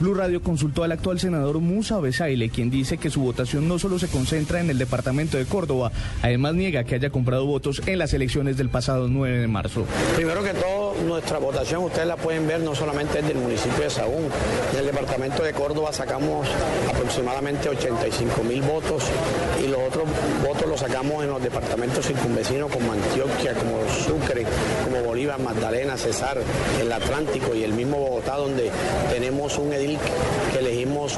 Blue Radio consultó al actual senador Musa Besaile, quien dice que su votación no solo se concentra en el departamento de Córdoba, además niega que haya comprado votos en las elecciones del pasado 9 de marzo. Primero que todo, nuestra votación, ustedes la pueden ver, no solamente es del municipio de Sagún. En el departamento de Córdoba sacamos aproximadamente 85 mil votos y los otros votos los sacamos en los departamentos circunvecinos como Antioquia, como Sucre, como Bolívar, Magdalena, Cesar, el Atlántico y el mismo Bogotá, donde tenemos un edil que elegimos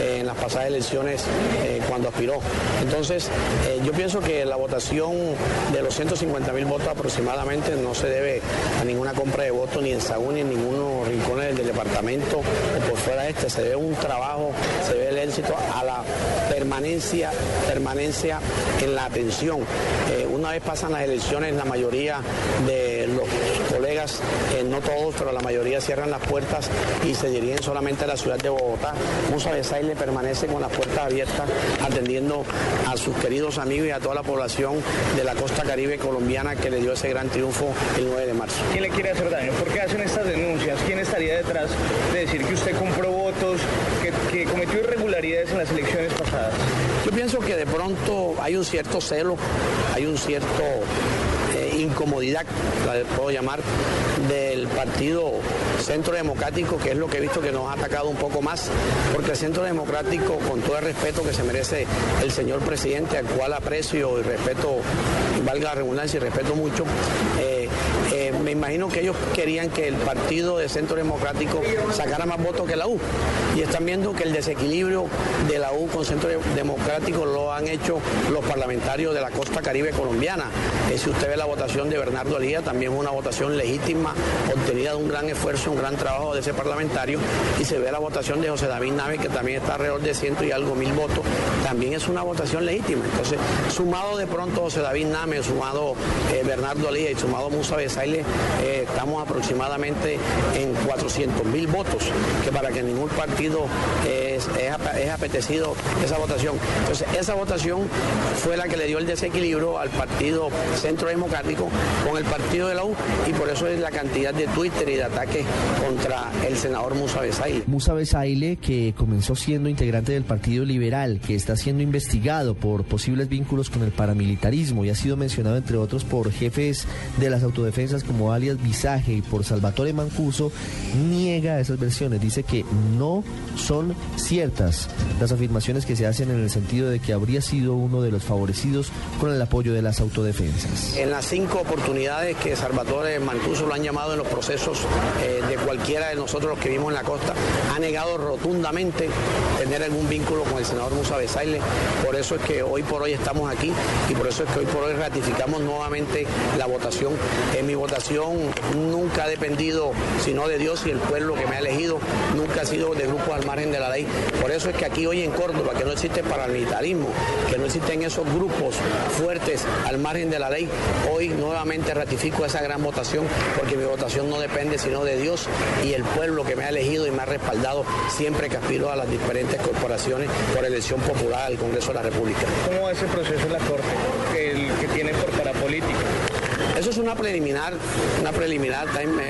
eh, en las pasadas elecciones eh, cuando aspiró. Entonces, eh, yo pienso que la votación de los 150 mil votos aproximadamente no se debe a ninguna compra de votos ni en Sagún ni en ninguno rincones del departamento o por fuera de este. Se debe un trabajo, se debe el éxito a la permanencia, permanencia en la atención. Una vez pasan las elecciones, la mayoría de los colegas, eh, no todos, pero la mayoría cierran las puertas y se dirigen solamente a la ciudad de Bogotá. Musa Besaile permanece con las puertas abiertas atendiendo a sus queridos amigos y a toda la población de la costa caribe colombiana que le dio ese gran triunfo el 9 de marzo. ¿Quién le quiere hacer daño? ¿Por qué hacen estas denuncias? ¿Quién estaría detrás de decir que usted compró votos, que, cometió irregularidades en las elecciones pasadas? Yo pienso que de pronto hay un cierto celo, hay un cierto eh, incomodidad, la puedo llamar, del partido Centro Democrático, que es lo que he visto que nos ha atacado un poco más, porque el Centro Democrático, con todo el respeto que se merece el señor presidente, al cual aprecio y respeto, valga la redundancia y respeto mucho, eh, imagino que ellos querían que el partido de Centro Democrático sacara más votos que la U. Y están viendo que el desequilibrio de la U con Centro Democrático lo han hecho los parlamentarios de la costa caribe colombiana. Eh, si usted ve la votación de Bernardo Alía, también es una votación legítima, obtenida de un gran esfuerzo, un gran trabajo de ese parlamentario. Y se ve la votación de José David Nave, que también está alrededor de ciento y algo mil votos, también es una votación legítima. Entonces, sumado de pronto José David Name, sumado eh, Bernardo Alía y sumado Musa Besaile, eh, estamos aproximadamente en 400 mil votos, que para que ningún partido es, es, apetecido esa votación. Entonces, esa votación fue la que le dio el desequilibrio al partido Centro Democrático con el partido de la U y por eso es la cantidad de Twitter y de ataques contra el senador Musa Besaile. Musa Besaile, que comenzó siendo integrante del Partido Liberal, que está siendo investigado por posibles vínculos con el paramilitarismo y ha sido mencionado, entre otros, por jefes de las autodefensas como alias Visaje y por Salvatore Mancuso, niega esas versiones. Dice que no son ciertas las afirmaciones que se hacen en el sentido de que habría sido uno de los favorecidos con el apoyo de las autodefensas. En las cinco oportunidades que Salvatore Mancuso lo han llamado en los procesos eh, de cualquiera de nosotros los que vivimos en la costa, ha negado rotundamente tener algún vínculo con el senador Musa Besaile. Por eso es que hoy por hoy estamos aquí y por eso es que hoy por hoy ratificamos nuevamente la votación. En mi votación nunca ha dependido sino de Dios y el pueblo que me ha elegido, nunca ha sido de grupos al margen de la ley. Por eso es que aquí hoy en Córdoba, que no existe paramilitarismo, que no existen esos grupos fuertes al margen de la ley, hoy nuevamente ratifico esa gran votación porque mi votación no depende sino de Dios y el pueblo que me ha elegido y me ha respaldado siempre que aspiro a las diferentes corporaciones por elección popular al Congreso de la República. ¿Cómo va ese proceso en la Corte que, que tiene por parapolítica? Eso es una preliminar, una preliminar,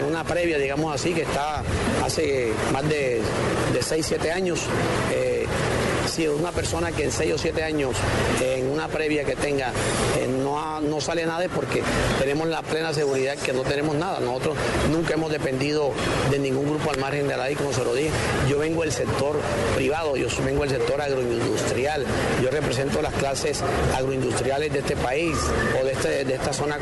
una previa, digamos así, que está hace más de, de 6, 7 años. Eh, una persona que en 6 o 7 años, en una previa que tenga, eh, no, no sale nada es porque tenemos la plena seguridad que no tenemos nada. Nosotros nunca hemos dependido de ningún grupo al margen de la ley, como se lo dije. Yo vengo del sector privado, yo vengo del sector agroindustrial, yo represento las clases agroindustriales de este país o de, este, de esta zona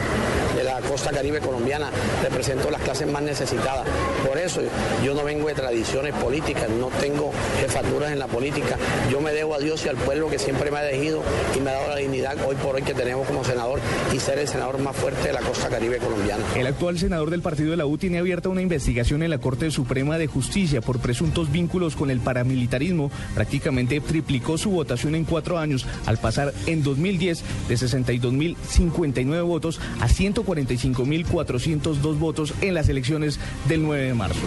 de la costa caribe colombiana, represento las clases más necesitadas. Por eso yo no vengo de tradiciones políticas, no tengo jefaturas en la política, yo me debo a Dios y al pueblo que siempre me ha elegido y me ha dado la dignidad hoy por hoy que tenemos como senador y ser el senador más fuerte de la costa caribe colombiana. El actual senador del partido de la U tiene abierta una investigación en la Corte Suprema de Justicia por presuntos vínculos con el paramilitarismo. Prácticamente triplicó su votación en cuatro años al pasar en 2010 de 62.059 votos a 145.402 votos en las elecciones del 9 de marzo.